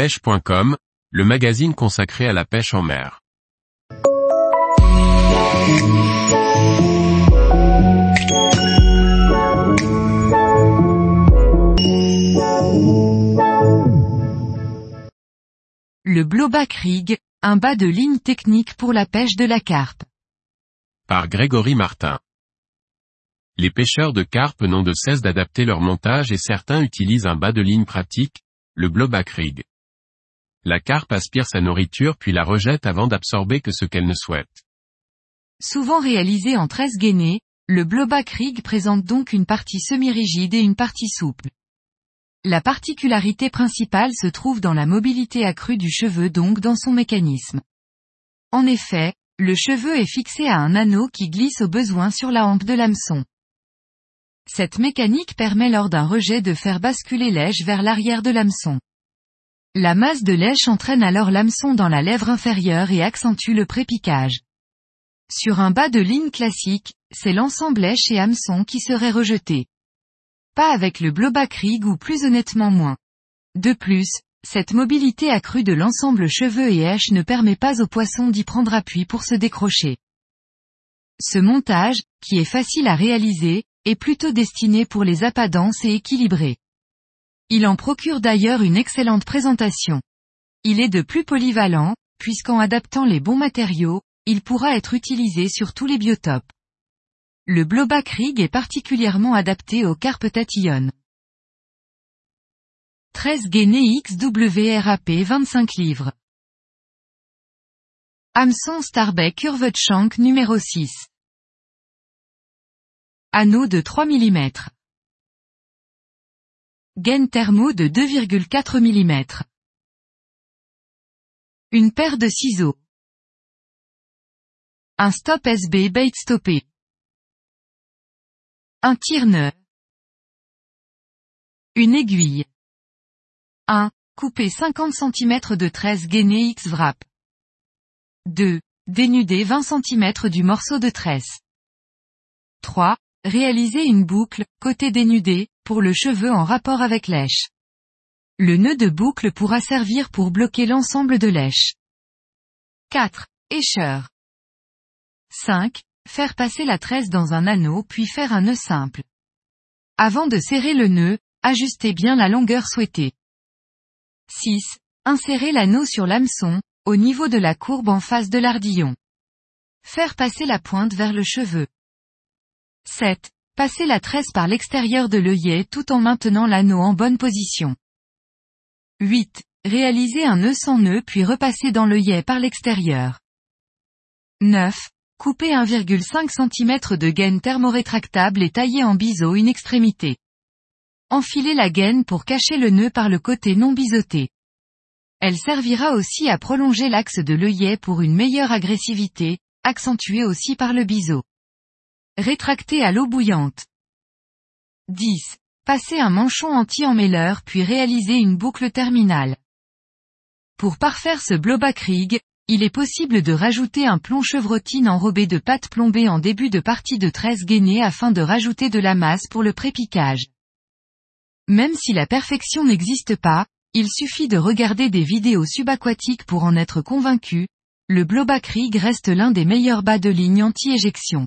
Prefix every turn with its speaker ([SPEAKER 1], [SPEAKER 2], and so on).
[SPEAKER 1] pêche.com, le magazine consacré à la pêche en mer.
[SPEAKER 2] Le Blowback Rig, un bas de ligne technique pour la pêche de la carpe.
[SPEAKER 1] Par Grégory Martin. Les pêcheurs de carpe n'ont de cesse d'adapter leur montage et certains utilisent un bas de ligne pratique, le blowback rig. La carpe aspire sa nourriture puis la rejette avant d'absorber que ce qu'elle ne souhaite.
[SPEAKER 2] Souvent réalisé en 13 gainés, le blowback rig présente donc une partie semi-rigide et une partie souple. La particularité principale se trouve dans la mobilité accrue du cheveu donc dans son mécanisme. En effet, le cheveu est fixé à un anneau qui glisse au besoin sur la hampe de l'hameçon. Cette mécanique permet lors d'un rejet de faire basculer l'èche vers l'arrière de l'hameçon. La masse de lèche entraîne alors l'hameçon dans la lèvre inférieure et accentue le prépiquage. Sur un bas de ligne classique, c'est l'ensemble lèche et hameçon qui serait rejeté. Pas avec le blowback rig ou plus honnêtement moins. De plus, cette mobilité accrue de l'ensemble cheveux et èche ne permet pas au poisson d'y prendre appui pour se décrocher. Ce montage, qui est facile à réaliser, est plutôt destiné pour les appâts et équilibrés. Il en procure d'ailleurs une excellente présentation. Il est de plus polyvalent, puisqu'en adaptant les bons matériaux, il pourra être utilisé sur tous les biotopes. Le blowback rig est particulièrement adapté aux carpes tatillonnes. 13 Guinée XWRAP 25 livres. Hameçon Starbeck Curved Shank numéro 6. Anneau de 3 mm. Gaine thermo de 2,4 mm. Une paire de ciseaux. Un stop SB bait stoppé. Un tire-nœud. Une aiguille. 1. Couper 50 cm de 13 gainé X wrap. 2. Dénuder 20 cm du morceau de tresse. 3. Réaliser une boucle, côté dénudé, le cheveu en rapport avec l'èche. Le nœud de boucle pourra servir pour bloquer l'ensemble de l'èche. 4. Écheur. 5. Faire passer la tresse dans un anneau puis faire un nœud simple. Avant de serrer le nœud, ajustez bien la longueur souhaitée. 6. Insérer l'anneau sur l'hameçon, au niveau de la courbe en face de l'ardillon. Faire passer la pointe vers le cheveu. 7. Passer la tresse par l'extérieur de l'œillet tout en maintenant l'anneau en bonne position. 8. Réaliser un nœud sans nœud puis repasser dans l'œillet par l'extérieur. 9. Couper 1,5 cm de gaine thermorétractable et tailler en biseau une extrémité. Enfiler la gaine pour cacher le nœud par le côté non biseauté. Elle servira aussi à prolonger l'axe de l'œillet pour une meilleure agressivité, accentuée aussi par le biseau. Rétracter à l'eau bouillante. 10. Passer un manchon anti-emmêleur puis réaliser une boucle terminale. Pour parfaire ce blowback rig, il est possible de rajouter un plomb chevrotine enrobé de pâte plombée en début de partie de 13 gainés afin de rajouter de la masse pour le prépiquage. Même si la perfection n'existe pas, il suffit de regarder des vidéos subaquatiques pour en être convaincu, le blowback rig reste l'un des meilleurs bas de ligne anti-éjection.